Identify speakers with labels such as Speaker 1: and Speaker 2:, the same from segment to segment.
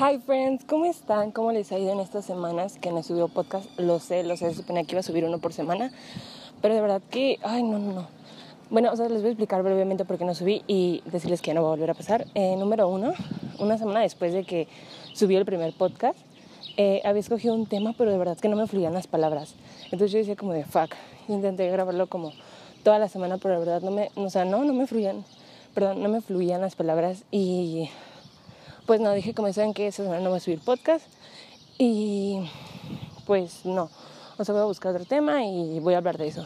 Speaker 1: Hi friends, ¿cómo están? ¿Cómo les ha ido en estas semanas que no subió podcast? Lo sé, lo sé, se que iba a subir uno por semana, pero de verdad que, ay, no, no, no. Bueno, o sea, les voy a explicar brevemente por qué no subí y decirles que ya no va a volver a pasar. Eh, número uno, una semana después de que subí el primer podcast, eh, había escogido un tema, pero de verdad que no me fluían las palabras. Entonces yo decía como de fuck, intenté grabarlo como toda la semana, pero de verdad no me, o sea, no, no me fluían, perdón, no me fluían las palabras y pues no, dije como saben que esa semana no voy a subir podcast y pues no, o sea, voy a buscar otro tema y voy a hablar de eso.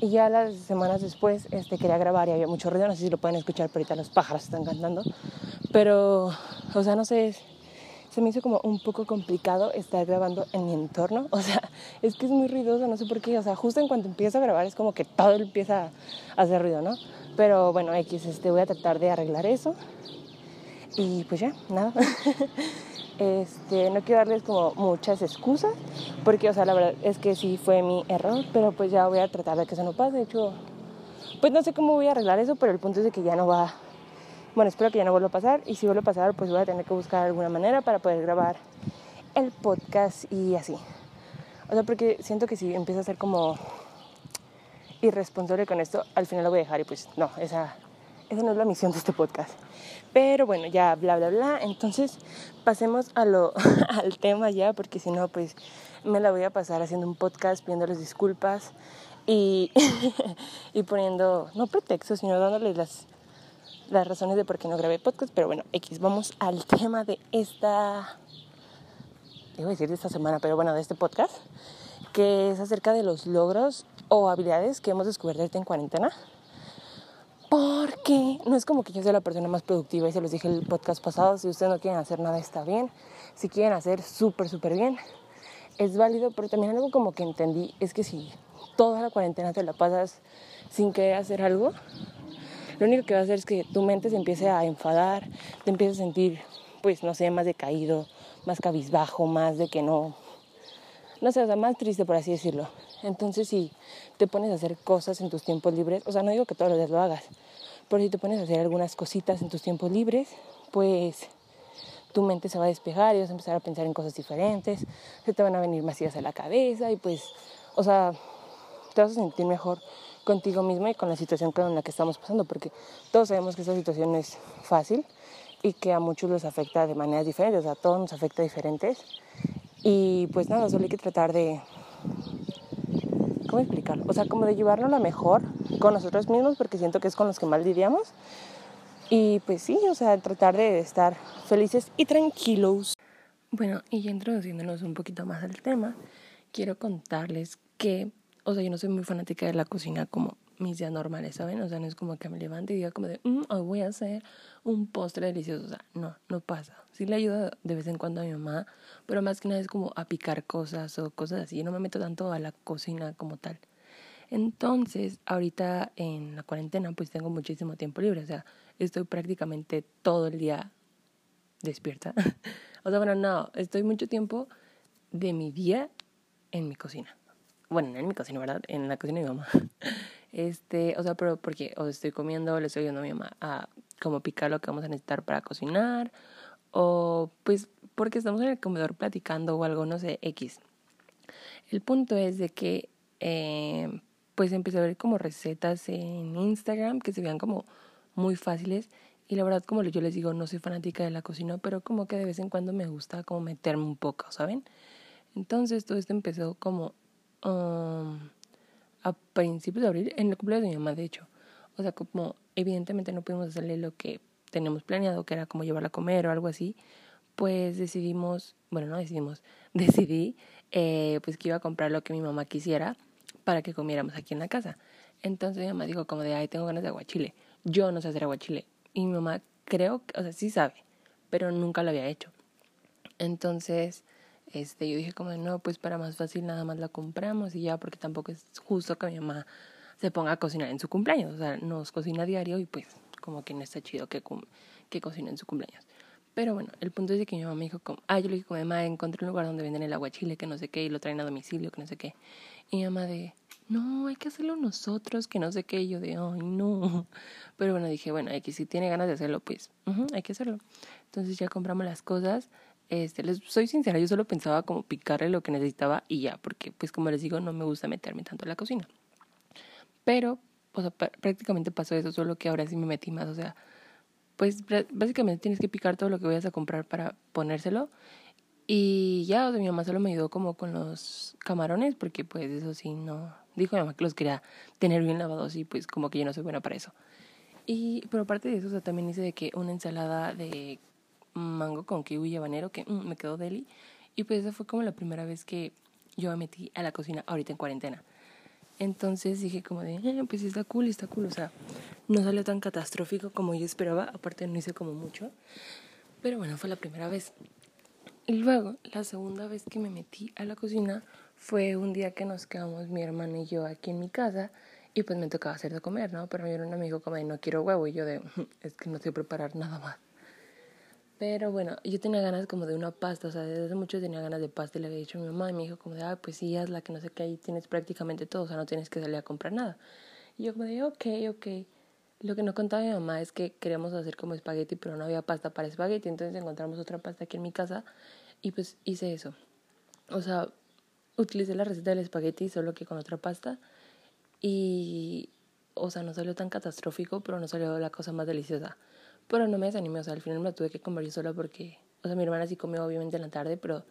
Speaker 1: Y ya las semanas después este, quería grabar y había mucho ruido, no sé si lo pueden escuchar, pero ahorita los pájaros están cantando. Pero, o sea, no sé, se me hizo como un poco complicado estar grabando en mi entorno. O sea, es que es muy ruidoso, no sé por qué. O sea, justo en cuanto empiezo a grabar es como que todo empieza a hacer ruido, ¿no? Pero bueno, X, este, voy a tratar de arreglar eso. Y pues ya, nada. Este, no quiero darles como muchas excusas, porque, o sea, la verdad es que sí fue mi error, pero pues ya voy a tratar de que eso no pase. De hecho, pues no sé cómo voy a arreglar eso, pero el punto es de que ya no va, bueno, espero que ya no vuelva a pasar, y si vuelve a pasar, pues voy a tener que buscar alguna manera para poder grabar el podcast y así. O sea, porque siento que si empiezo a ser como irresponsable con esto, al final lo voy a dejar y pues no, esa, esa no es la misión de este podcast. Pero bueno, ya bla, bla, bla. Entonces pasemos a lo, al tema ya, porque si no, pues me la voy a pasar haciendo un podcast, pidiéndoles disculpas y, y poniendo, no pretextos, sino dándoles las, las razones de por qué no grabé podcast. Pero bueno, X, vamos al tema de esta, a decir de esta semana, pero bueno, de este podcast, que es acerca de los logros o habilidades que hemos descubierto en cuarentena porque no es como que yo sea la persona más productiva y se los dije el podcast pasado, si ustedes no quieren hacer nada está bien, si quieren hacer súper, súper bien, es válido, pero también algo como que entendí es que si toda la cuarentena te la pasas sin querer hacer algo, lo único que va a hacer es que tu mente se empiece a enfadar, te empiece a sentir, pues, no sé, más decaído, más cabizbajo, más de que no, no sé, o sea, más triste por así decirlo. Entonces, si te pones a hacer cosas en tus tiempos libres, o sea, no digo que todos los días lo hagas, pero si te pones a hacer algunas cositas en tus tiempos libres, pues tu mente se va a despejar y vas a empezar a pensar en cosas diferentes, se te van a venir más ideas a la cabeza y pues, o sea, te vas a sentir mejor contigo mismo y con la situación con la que estamos pasando, porque todos sabemos que esta situación es fácil y que a muchos les afecta de maneras diferentes, o sea, a todos nos afecta diferentes. Y pues nada, solo hay que tratar de, ¿cómo explicarlo? O sea, como de llevarlo lo mejor con nosotros mismos, porque siento que es con los que más lidiamos. Y pues sí, o sea, tratar de estar felices y tranquilos. Bueno, y ya introduciéndonos un poquito más al tema, quiero contarles que, o sea, yo no soy muy fanática de la cocina como mis días normales, ¿saben? O sea, no es como que me levante y diga como de, mm, hoy voy a hacer un postre delicioso. O sea, no, no pasa. Sí le ayudo de vez en cuando a mi mamá, pero más que nada es como a picar cosas o cosas así. Yo no me meto tanto a la cocina como tal. Entonces, ahorita en la cuarentena, pues tengo muchísimo tiempo libre. O sea, estoy prácticamente todo el día despierta. o sea, bueno, no, estoy mucho tiempo de mi día en mi cocina. Bueno, no en mi cocina, ¿verdad? En la cocina de mi mamá. Este, o sea, pero porque o estoy comiendo, le estoy ayudando a mi mamá a como picar lo que vamos a necesitar para cocinar, o pues porque estamos en el comedor platicando o algo, no sé, X. El punto es de que eh, pues empecé a ver como recetas en Instagram que se vean como muy fáciles y la verdad como yo les digo no soy fanática de la cocina pero como que de vez en cuando me gusta como meterme un poco, ¿saben? Entonces todo esto empezó como um, a principios de abril, en el cumpleaños de mi mamá, de hecho. O sea, como evidentemente no pudimos hacerle lo que tenemos planeado, que era como llevarla a comer o algo así, pues decidimos, bueno, no decidimos, decidí eh, pues que iba a comprar lo que mi mamá quisiera para que comiéramos aquí en la casa. Entonces mi mamá dijo como de, ay, tengo ganas de aguachile. Yo no sé hacer aguachile. Y mi mamá creo, o sea, sí sabe, pero nunca lo había hecho. Entonces este, yo dije como, no, pues para más fácil nada más la compramos y ya, porque tampoco es justo que mi mamá se ponga a cocinar en su cumpleaños. O sea, nos cocina diario y pues como que no está chido que, que cocine en su cumpleaños. Pero bueno, el punto es que mi mamá me dijo como, ah, yo le dije como, mamá, encontré un lugar donde venden el aguachile, que no sé qué, y lo traen a domicilio, que no sé qué. Y mi mamá de, no, hay que hacerlo nosotros, que no sé qué. Y yo de, ay, no. Pero bueno, dije, bueno, hay que si tiene ganas de hacerlo, pues hay que hacerlo. Entonces ya compramos las cosas. Este, les soy sincera, yo solo pensaba como picarle lo que necesitaba y ya, porque pues como les digo, no me gusta meterme tanto en la cocina. Pero, o sea, prácticamente pasó eso, solo que ahora sí me metí más, o sea, pues básicamente tienes que picar todo lo que vayas a comprar para ponérselo. Y ya, o sea, mi mamá solo me ayudó como con los camarones, porque pues eso sí, no, dijo mi mamá que los quería tener bien lavados y pues como que yo no soy buena para eso. Y, pero aparte de eso, o sea, también hice de que una ensalada de mango con kiwi y habanero que mm, me quedó deli. Y pues esa fue como la primera vez que yo me metí a la cocina ahorita en cuarentena. Entonces dije como de, eh, pues está cool, está cool. O sea, no salió tan catastrófico como yo esperaba. Aparte no hice como mucho. Pero bueno, fue la primera vez. Y luego, la segunda vez que me metí a la cocina fue un día que nos quedamos mi hermana y yo aquí en mi casa y pues me tocaba hacer de comer, ¿no? Pero me un amigo como de no quiero huevo y yo de es que no sé preparar nada más. Pero bueno, yo tenía ganas como de una pasta, o sea, desde hace mucho tenía ganas de pasta y le había dicho a mi mamá y me dijo como de, ah, pues sí, hazla, que no sé qué, ahí tienes prácticamente todo, o sea, no tienes que salir a comprar nada. Y yo como de, ok, ok. Lo que no contaba mi mamá es que queríamos hacer como espagueti, pero no había pasta para espagueti, entonces encontramos otra pasta aquí en mi casa y pues hice eso. O sea, utilicé la receta del espagueti solo que con otra pasta y o sea no salió tan catastrófico pero no salió la cosa más deliciosa pero no me desanimé o sea al final me tuve que comer yo sola porque o sea mi hermana sí comió obviamente en la tarde pero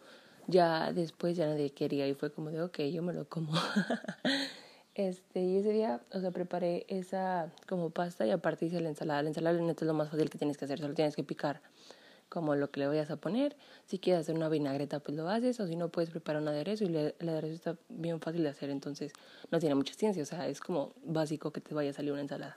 Speaker 1: ya después ya nadie quería y fue como de ok yo me lo como este y ese día o sea preparé esa como pasta y aparte hice la ensalada la ensalada es lo más fácil que tienes que hacer solo tienes que picar como lo que le vayas a poner. Si quieres hacer una vinagreta, pues lo haces, o si no, puedes preparar un aderezo y el aderezo está bien fácil de hacer, entonces no tiene mucha ciencia, o sea, es como básico que te vaya a salir una ensalada.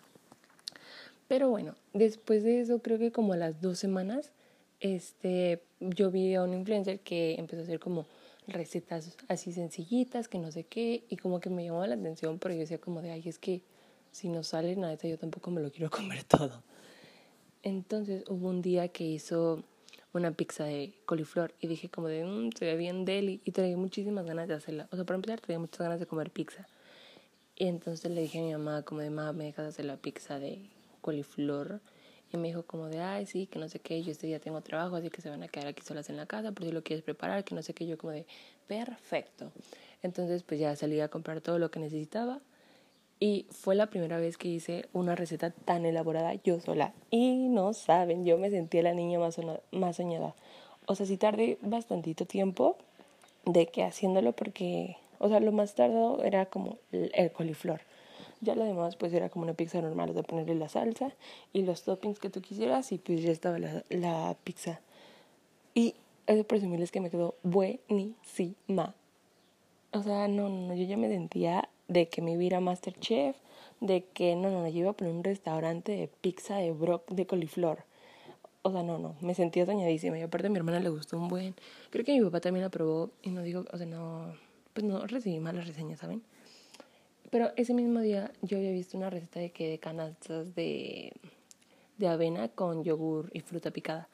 Speaker 1: Pero bueno, después de eso, creo que como a las dos semanas, este, yo vi a un influencer que empezó a hacer como recetas así sencillitas, que no sé qué, y como que me llamó la atención, pero yo decía como de, ay, es que si no sale nada, yo tampoco me lo quiero comer todo. Entonces hubo un día que hizo una pizza de coliflor y dije como de, mmm, se ve bien deli y traía muchísimas ganas de hacerla. O sea, para empezar, traía muchas ganas de comer pizza. Y entonces le dije a mi mamá como de, mamá, ¿me dejas hacer la pizza de coliflor? Y me dijo como de, ay, sí, que no sé qué, yo este día tengo trabajo, así que se van a quedar aquí solas en la casa, por si lo quieres preparar, que no sé qué, yo como de, perfecto. Entonces pues ya salí a comprar todo lo que necesitaba y fue la primera vez que hice una receta tan elaborada yo sola. Y no saben, yo me sentía la niña más, más soñada. O sea, sí tardé bastantito tiempo de que haciéndolo porque, o sea, lo más tardado era como el, coliflor. Ya lo demás pues era como una pizza normal, de ponerle la salsa y los toppings que tú quisieras y pues ya estaba la, la pizza. Y es de presumirles que me quedó buenísima. O sea, no, no, yo ya me sentía de que me iba a Masterchef, de que no, no, no, yo iba a poner un restaurante de pizza de broc de coliflor. O sea, no, no, me sentía soñadísima. Y aparte a mi hermana le gustó un buen. Creo que mi papá también la probó y no digo, o sea, no, pues no recibí malas reseñas, ¿saben? Pero ese mismo día yo había visto una receta de que de canastas de, de avena con yogur y fruta picada.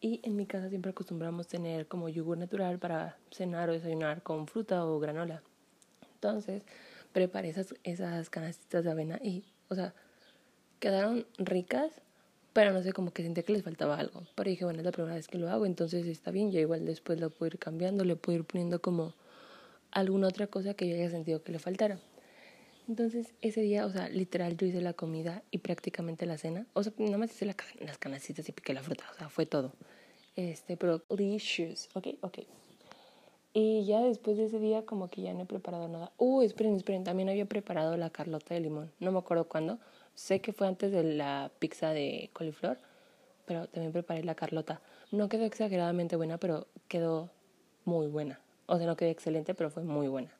Speaker 1: Y en mi casa siempre acostumbramos tener como yogur natural para cenar o desayunar con fruta o granola. Entonces, preparé esas, esas de avena y, o sea, quedaron ricas, pero no sé, como que sentía que les faltaba algo. Pero dije, bueno, es la primera vez que lo hago, entonces está bien, yo igual después lo puedo ir cambiando, le puedo ir poniendo como alguna otra cosa que yo haya sentido que le faltara. Entonces, ese día, o sea, literal, yo hice la comida y prácticamente la cena. O sea, nada más hice las canastitas y piqué la fruta, o sea, fue todo. Este, pero delicious, ok, ok. Y ya después de ese día como que ya no he preparado nada. Uh, esperen, esperen, también había preparado la carlota de limón. No me acuerdo cuándo. Sé que fue antes de la pizza de coliflor, pero también preparé la carlota. No quedó exageradamente buena, pero quedó muy buena. O sea, no quedó excelente, pero fue muy buena.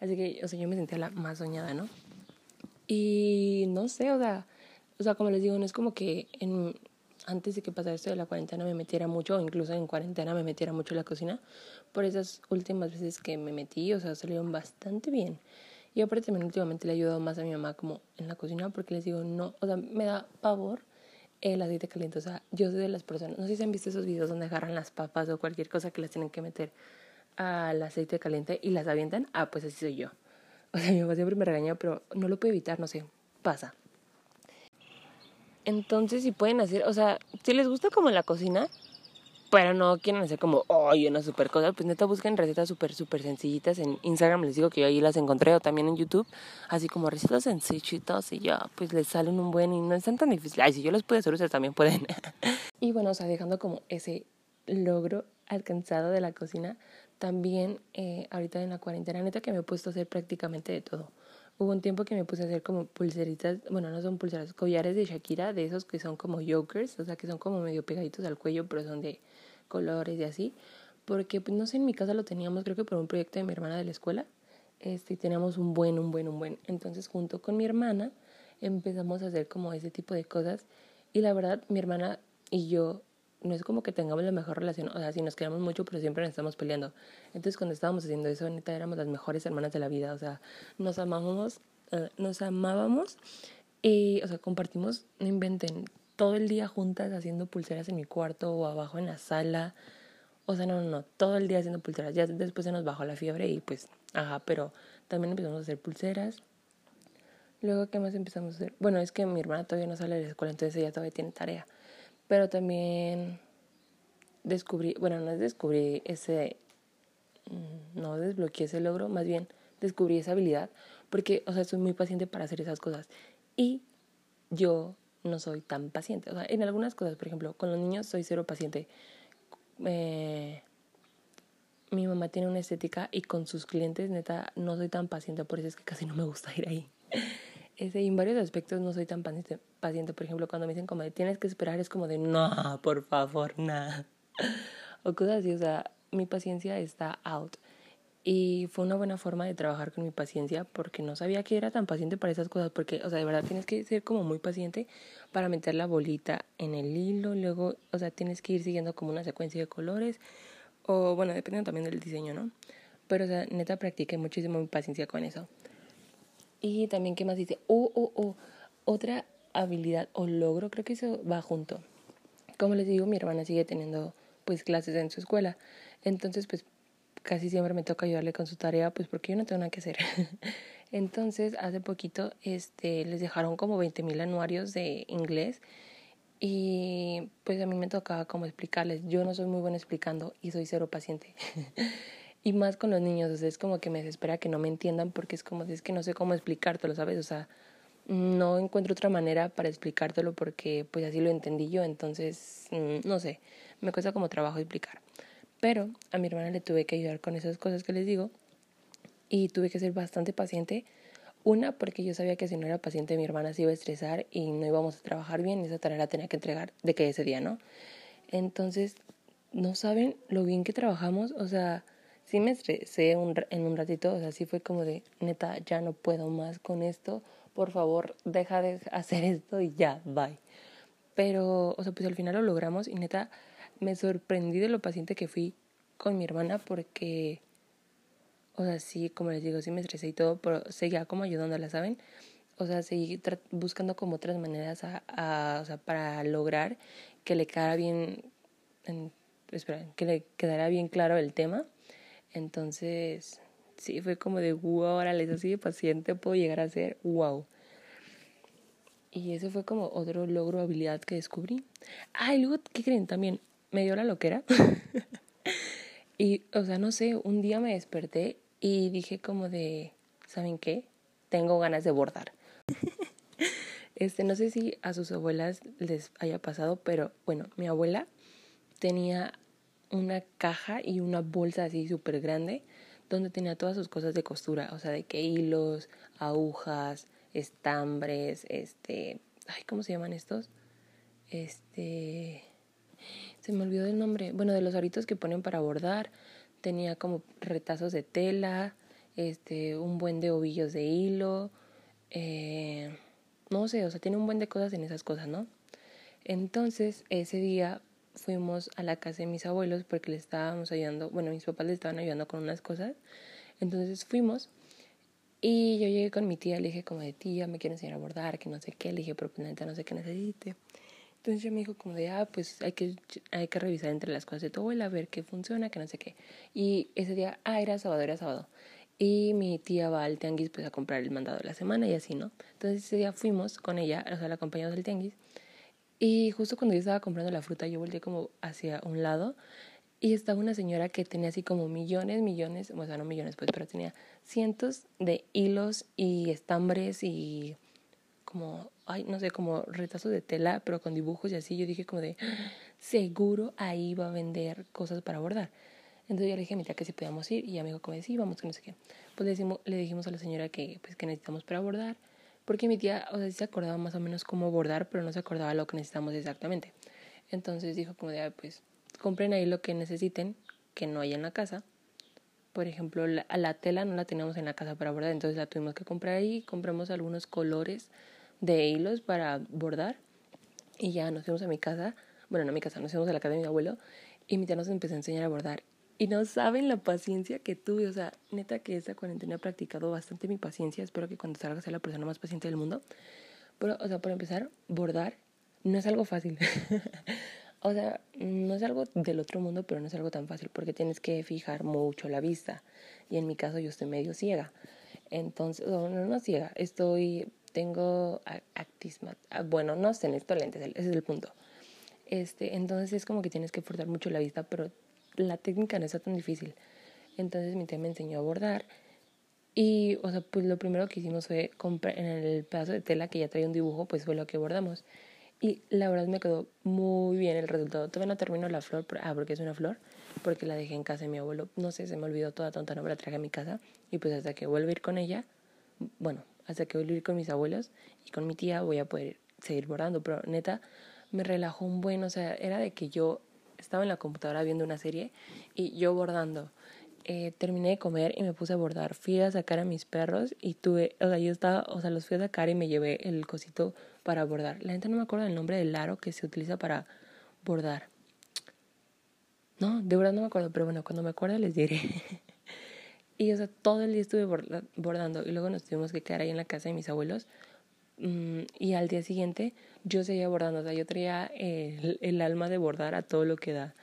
Speaker 1: Así que, o sea, yo me sentía la más soñada, ¿no? Y no sé, o sea, o sea, como les digo, no es como que en, antes de que pasara esto de la cuarentena me metiera mucho, o incluso en cuarentena me metiera mucho en la cocina, por esas últimas veces que me metí, o sea, salieron bastante bien. Y aparte también últimamente le he ayudado más a mi mamá como en la cocina porque les digo, no, o sea, me da pavor el aceite caliente. O sea, yo soy de las personas, no sé si han visto esos videos donde agarran las papas o cualquier cosa que las tienen que meter al aceite caliente y las avientan. Ah, pues así soy yo. O sea, mi mamá siempre me regaña, pero no lo puedo evitar, no sé, pasa. Entonces, si pueden hacer, o sea, si les gusta como la cocina, pero no quieren hacer como, ay, una super cosa, pues neta busquen recetas súper, súper sencillitas en Instagram, les digo que yo ahí las encontré, o también en YouTube, así como recetas sencillitas y ya, pues les salen un buen y no están tan difíciles. Ay, si yo los puedo hacer, ustedes también pueden. y bueno, o sea, dejando como ese logro alcanzado de la cocina, también eh, ahorita en la cuarentena, neta que me he puesto a hacer prácticamente de todo. Hubo un tiempo que me puse a hacer como pulseritas, bueno, no son pulseras, collares de Shakira, de esos que son como yokers, o sea, que son como medio pegaditos al cuello, pero son de colores y así. Porque, pues, no sé, en mi casa lo teníamos, creo que por un proyecto de mi hermana de la escuela. Este, y teníamos un buen, un buen, un buen. Entonces, junto con mi hermana, empezamos a hacer como ese tipo de cosas. Y la verdad, mi hermana y yo no es como que tengamos la mejor relación, o sea, sí nos queremos mucho, pero siempre nos estamos peleando. Entonces, cuando estábamos haciendo eso, neta, éramos las mejores hermanas de la vida, o sea, nos amábamos, eh, nos amábamos y, o sea, compartimos, no inventen, todo el día juntas haciendo pulseras en mi cuarto o abajo en la sala. O sea, no, no, no, todo el día haciendo pulseras. Ya después se nos bajó la fiebre y pues, ajá, pero también empezamos a hacer pulseras. Luego, ¿qué más empezamos a hacer? Bueno, es que mi hermana todavía no sale de la escuela, entonces ella todavía tiene tarea. Pero también descubrí, bueno, no es descubrí ese, mm, no desbloqueé ese logro, más bien descubrí esa habilidad, porque, o sea, soy muy paciente para hacer esas cosas. Y yo no soy tan paciente. O sea, en algunas cosas, por ejemplo, con los niños soy cero paciente. mi mamá tiene una estética y con sus clientes, neta, no soy tan paciente, por eso es que casi no me gusta ir ahí. Ese, en varios aspectos no soy tan paciente, paciente. Por ejemplo, cuando me dicen como de tienes que esperar, es como de no, por favor, nada. O cosas así, o sea, mi paciencia está out. Y fue una buena forma de trabajar con mi paciencia porque no sabía que era tan paciente para esas cosas. Porque, o sea, de verdad tienes que ser como muy paciente para meter la bolita en el hilo. Luego, o sea, tienes que ir siguiendo como una secuencia de colores. O, bueno, dependiendo también del diseño, ¿no? Pero, o sea, neta, practiqué muchísimo mi paciencia con eso. Y también, ¿qué más dice? Oh, oh, oh, otra habilidad o logro, creo que eso va junto. Como les digo, mi hermana sigue teniendo pues clases en su escuela. Entonces, pues casi siempre me toca ayudarle con su tarea, pues porque yo no tengo nada que hacer. Entonces, hace poquito este, les dejaron como 20 mil anuarios de inglés y pues a mí me tocaba como explicarles. Yo no soy muy buena explicando y soy cero paciente. Y más con los niños, o sea, es como que me desespera que no me entiendan porque es como, es que no sé cómo explicártelo, ¿sabes? O sea, no encuentro otra manera para explicártelo porque pues así lo entendí yo, entonces, mm, no sé, me cuesta como trabajo explicar. Pero a mi hermana le tuve que ayudar con esas cosas que les digo y tuve que ser bastante paciente. Una, porque yo sabía que si no era paciente mi hermana se iba a estresar y no íbamos a trabajar bien, esa tarea la tenía que entregar de que ese día, ¿no? Entonces, no saben lo bien que trabajamos, o sea, sí me estresé un, en un ratito, o sea, sí fue como de, neta, ya no puedo más con esto, por favor, deja de hacer esto y ya, bye. Pero, o sea, pues al final lo logramos y neta, me sorprendí de lo paciente que fui con mi hermana porque, o sea, sí, como les digo, sí me estresé y todo, pero seguía como ayudándola, ¿saben? O sea, seguí buscando como otras maneras a, o sea, para lograr que le quedara bien, en, espera, que le quedara bien claro el tema entonces, sí, fue como de, wow, ahora les así de paciente puedo llegar a ser, wow. Y eso fue como otro logro, habilidad que descubrí. Ah, y luego, ¿qué creen? También me dio la loquera. y, o sea, no sé, un día me desperté y dije como de, ¿saben qué? Tengo ganas de bordar. este, no sé si a sus abuelas les haya pasado, pero bueno, mi abuela tenía una caja y una bolsa así súper grande donde tenía todas sus cosas de costura, o sea, de que hilos, agujas, estambres, este, ay, ¿cómo se llaman estos? Este, se me olvidó el nombre, bueno, de los aritos que ponen para bordar, tenía como retazos de tela, este, un buen de ovillos de hilo, eh, no sé, o sea, tiene un buen de cosas en esas cosas, ¿no? Entonces, ese día fuimos a la casa de mis abuelos porque le estábamos ayudando, bueno, mis papás le estaban ayudando con unas cosas. Entonces fuimos y yo llegué con mi tía, le dije como de tía, me quiero enseñar a bordar, que no sé qué, le dije, pero pues no sé qué necesite. Entonces ella me dijo como de, ah, pues hay que, hay que revisar entre las cosas de tu abuela, a ver qué funciona, que no sé qué. Y ese día, ah, era sábado, era sábado. Y mi tía va al tianguis pues a comprar el mandado de la semana y así, ¿no? Entonces ese día fuimos con ella, o sea, la acompañamos al tianguis Y justo cuando yo estaba comprando la fruta, yo volteé como hacia un lado y estaba una señora que tenía así como millones, millones, o sea, no millones, pues, pero tenía cientos de hilos y estambres y como, ay, no sé, como retazos de tela, pero con dibujos y así. Yo dije como de, seguro ahí va a vender cosas para bordar. Entonces yo le dije a mi tía que si podíamos ir y ella me dijo como sí, vamos, que no sé qué. Pues le, decimos, le dijimos a la señora que, pues, que necesitamos para bordar, porque mi tía, o sea, se acordaba más o menos cómo bordar, pero no se acordaba lo que necesitamos exactamente. Entonces dijo como de, pues, compren ahí lo que necesiten, que no haya en la casa. Por ejemplo, la, la tela no la teníamos en la casa para bordar, entonces la tuvimos que comprar ahí. Compramos algunos colores de hilos para bordar y ya nos fuimos a mi casa. Bueno, no a mi casa, nos fuimos a la casa de mi abuelo y mi tía nos empezó a enseñar a bordar. Y no saben la paciencia que tuve, o sea, neta que esta cuarentena he practicado bastante mi paciencia. Espero que cuando salga sea la persona más paciente del mundo. Pero, o sea, por empezar, bordar no es algo fácil. O sea, no es algo del otro mundo, pero no es algo tan fácil porque tienes que fijar mucho la vista. Y en mi caso yo estoy medio ciega. Entonces, no, no ciega, estoy, tengo actisma. Ah, bueno, no sé, necesito lentes, ese es el punto. Este, entonces es como que tienes que forzar mucho la vista, pero la técnica no está tan difícil. Entonces mi tía me enseñó a bordar. Y, o sea, pues lo primero que hicimos fue comprar en el pedazo de tela que ya traía un dibujo, pues fue lo que bordamos. Y la verdad me quedó muy bien el resultado. Todavía no termino la flor, ah, porque es una flor, porque la dejé en casa de mi abuelo. No sé, se me olvidó toda tonta, no me la traje a mi casa. Y pues hasta que vuelva a ir con ella, bueno, hasta que vuelva a ir con mis abuelos y con mi tía voy a poder seguir bordando. Pero neta, me relajó un buen, o sea, era de que yo estaba en la computadora viendo una serie y yo bordando. Eh, terminé de comer y me puse a bordar. Fui a sacar a mis perros y tuve, o sea, yo estaba, o sea, los fui a sacar y me llevé el cosito para bordar. La gente no me acuerdo del nombre del aro que se utiliza para bordar. No, de verdad no me acuerdo, pero bueno, cuando me acuerde les diré. y o sea, todo el día estuve bordando y luego nos tuvimos que quedar ahí en la casa de mis abuelos. Mm, y al día siguiente yo seguía bordando, o sea, yo traía el, alma de bordar a todo lo que da.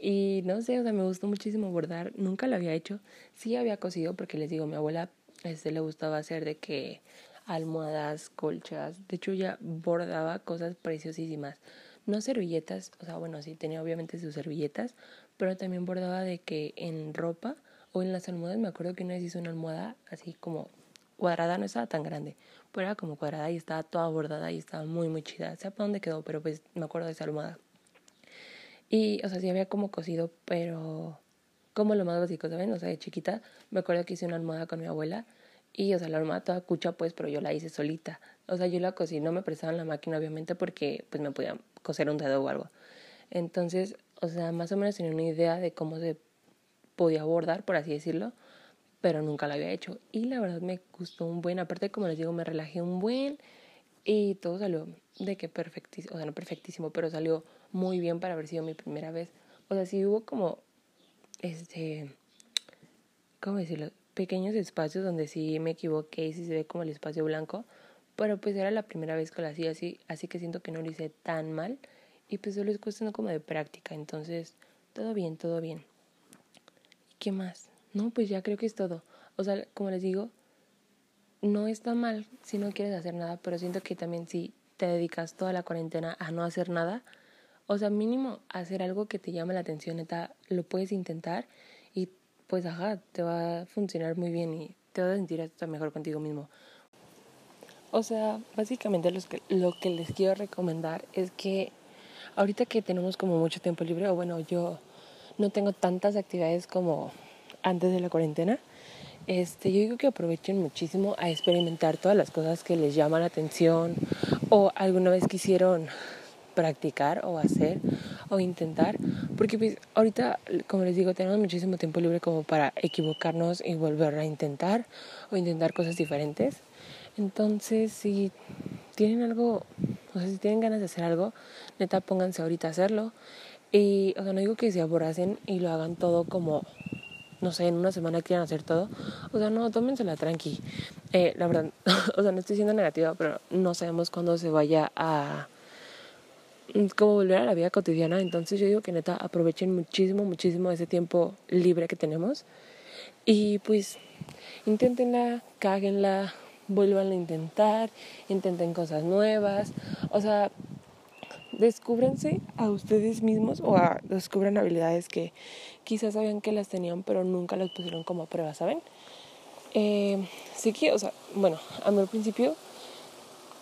Speaker 1: Y no sé, o sea, me gustó muchísimo bordar. Nunca lo había hecho. Sí había cosido porque les digo, mi abuela este, le gustaba hacer de que almohadas, colchas. De hecho, ya bordaba cosas preciosísimas. No servilletas, o sea, bueno, sí tenía obviamente sus servilletas, pero también bordaba de que en ropa o en las almohadas, me acuerdo que una vez hizo una almohada así como cuadrada, no estaba tan grande, pero era como cuadrada y estaba toda bordada y estaba muy, muy chida. sé para dónde quedó, pero pues me acuerdo de esa almohada. Y, o sea, sí había como cosido, pero como lo más básico, ¿saben? O sea, de chiquita me acuerdo que hice una almohada con mi abuela y, o sea, la armaba toda cucha, pues, pero yo la hice solita. O sea, yo la cosí, no me prestaban la máquina, obviamente, porque, pues, me podían coser un dedo o algo. Entonces, o sea, más o menos tenía una idea de cómo se podía bordar, por así decirlo, pero nunca la había hecho. Y la verdad me gustó un buen, aparte, como les digo, me relajé un buen y todo salió de que perfectísimo, o sea, no perfectísimo, pero salió muy bien para haber sido mi primera vez. O sea, sí hubo como, este, ¿cómo decirlo? pequeños espacios donde sí me equivoqué y sí se ve como el espacio blanco, pero pues era la primera vez que lo hacía así, así que siento que no lo hice tan mal y pues solo es cuestión como de práctica, entonces todo bien, todo bien. ¿Y qué más? No, pues ya creo que es todo. O sea, como les digo, no está mal si no quieres hacer nada, pero siento que también si te dedicas toda la cuarentena a no hacer nada, o sea, mínimo hacer algo que te llame la atención, neta, lo puedes intentar pues ajá, te va a funcionar muy bien y te vas a sentir mejor contigo mismo. O sea, básicamente que, lo que les quiero recomendar es que ahorita que tenemos como mucho tiempo libre, o bueno, yo no tengo tantas actividades como antes de la cuarentena, este, yo digo que aprovechen muchísimo a experimentar todas las cosas que les llaman la atención o alguna vez quisieron practicar o hacer o intentar, porque pues ahorita, como les digo, tenemos muchísimo tiempo libre como para equivocarnos y volver a intentar o intentar cosas diferentes. Entonces, si tienen algo, o sea, si tienen ganas de hacer algo, neta, pónganse ahorita a hacerlo. Y, o sea, no digo que se aboracen y lo hagan todo como, no sé, en una semana quieran hacer todo. O sea, no, tómensela tranqui. Eh, la verdad, o sea, no estoy siendo negativa, pero no sabemos cuándo se vaya a como volver a la vida cotidiana. Entonces yo digo que neta aprovechen muchísimo, muchísimo ese tiempo libre que tenemos. Y pues inténtenla, cáguenla, vuelvan a intentar, intenten cosas nuevas. O sea, descúbranse a ustedes mismos o a, descubran habilidades que quizás sabían que las tenían, pero nunca las pusieron como prueba, ¿saben? Eh, sí que, o sea, bueno, a mí al principio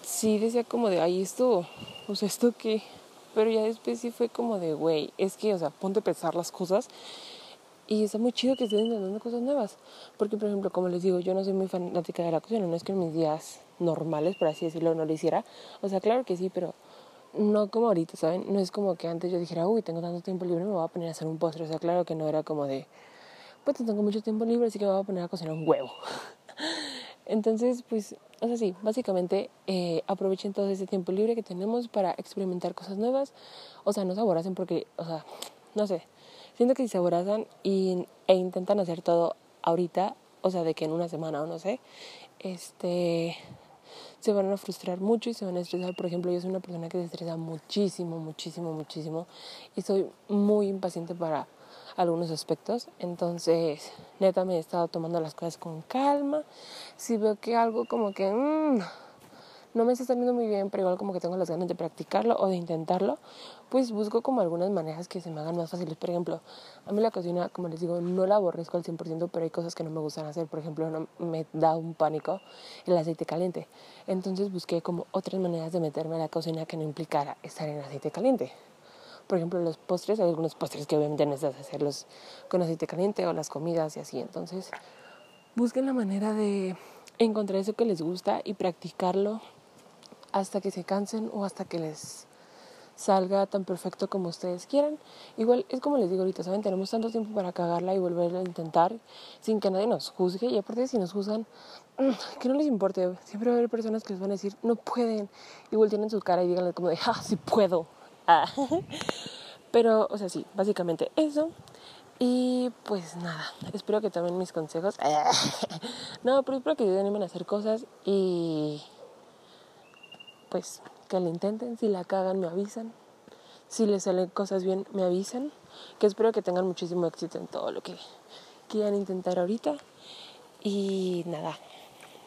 Speaker 1: sí decía como de, ay, esto, o sea, esto qué, pero ya después sí fue como de, güey, es que, o sea, ponte a pensar las cosas y está muy chido que estén intentando cosas nuevas. Porque, por ejemplo, como les digo, yo no soy muy fanática de la cocina, no es que en mis días normales, por así decirlo, no lo hiciera. O sea, claro que sí, pero no como ahorita, ¿saben? No es como que antes yo dijera, uy, tengo tanto tiempo libre, me voy a poner a hacer un postre. O sea, claro que no era como de, pues tengo mucho tiempo libre, así que me voy a poner a cocinar un huevo. Entonces, pues, o sea, sí, básicamente eh, aprovechen todo ese tiempo libre que tenemos para experimentar cosas nuevas. O sea, no se porque, o sea, no sé, siento que si se aborazan y, e intentan hacer todo ahorita, o sea, de que en una semana o no sé, este, se van a frustrar mucho y se van a estresar. Por ejemplo, yo soy una persona que se estresa muchísimo, muchísimo, muchísimo y soy muy impaciente para algunos aspectos. Entonces, neta, me he estado tomando las cosas con calma. Si veo que algo como que mmm, no me está saliendo muy bien, pero igual como que tengo las ganas de practicarlo o de intentarlo, pues busco como algunas maneras que se me hagan más fáciles. Por ejemplo, a mí la cocina, como les digo, no la aborrezco al 100%, pero hay cosas que no me gustan hacer. Por ejemplo, no, me da un pánico el aceite caliente. Entonces busqué como otras maneras de meterme a la cocina que no implicara estar en aceite caliente por ejemplo, los postres, hay algunos postres que obviamente necesitas hacerlos con aceite caliente o las comidas y así. Entonces, busquen la manera de encontrar eso que les gusta y practicarlo hasta que se cansen o hasta que les salga tan perfecto como ustedes quieran. Igual es como les digo ahorita, ¿saben? Tenemos tanto tiempo para cagarla y volver a intentar sin que nadie nos juzgue. Y aparte, si nos juzgan, que no les importe. Siempre va a haber personas que les van a decir, no pueden. Igual tienen su cara y díganle como de, ah, sí puedo. Ah. Pero, o sea, sí, básicamente eso. Y pues nada, espero que tomen mis consejos. no, pero espero que se animen a hacer cosas y pues que lo intenten. Si la cagan, me avisan. Si les salen cosas bien, me avisan. Que espero que tengan muchísimo éxito en todo lo que quieran intentar ahorita. Y nada,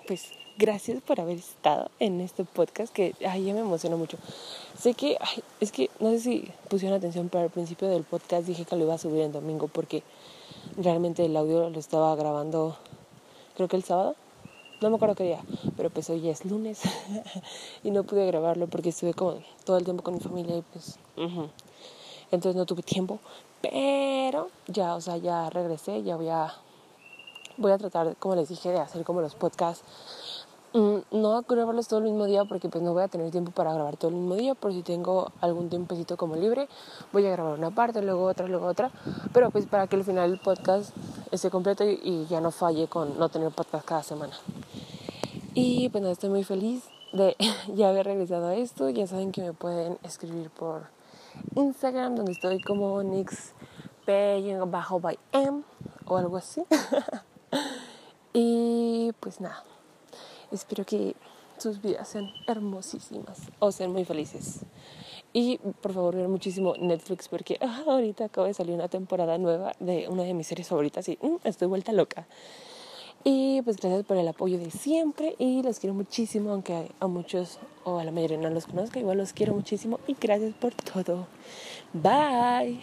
Speaker 1: pues gracias por haber estado en este podcast que ay, ya me emociona mucho. Sé que, es que no sé si pusieron atención, pero al principio del podcast dije que lo iba a subir el domingo porque realmente el audio lo estaba grabando, creo que el sábado, no me acuerdo qué día, pero pues hoy es lunes y no pude grabarlo porque estuve como todo el tiempo con mi familia y pues, entonces no tuve tiempo, pero ya, o sea, ya regresé, ya voy a, voy a tratar, como les dije, de hacer como los podcasts Mm, no grabarlos todo el mismo día porque pues no voy a tener tiempo para grabar todo el mismo día, por si tengo algún tiempecito como libre, voy a grabar una parte, luego otra, luego otra, pero pues para que al final el podcast esté completo y, ya no falle con no tener podcast cada semana. Y pues estoy muy feliz de ya haber regresado a esto, ya saben que me pueden escribir por Instagram, donde estoy como bajo by M o algo así. y pues nada. Espero que sus vidas sean hermosísimas o sean muy felices. Y por favor, vean muchísimo Netflix porque ah, ahorita acaba de salir una temporada nueva de una de mis series favoritas y mm, estoy vuelta loca. Y pues gracias por el apoyo de siempre y los quiero muchísimo, aunque a muchos o a la mayoría no los conozca, igual los quiero muchísimo y gracias por todo. Bye.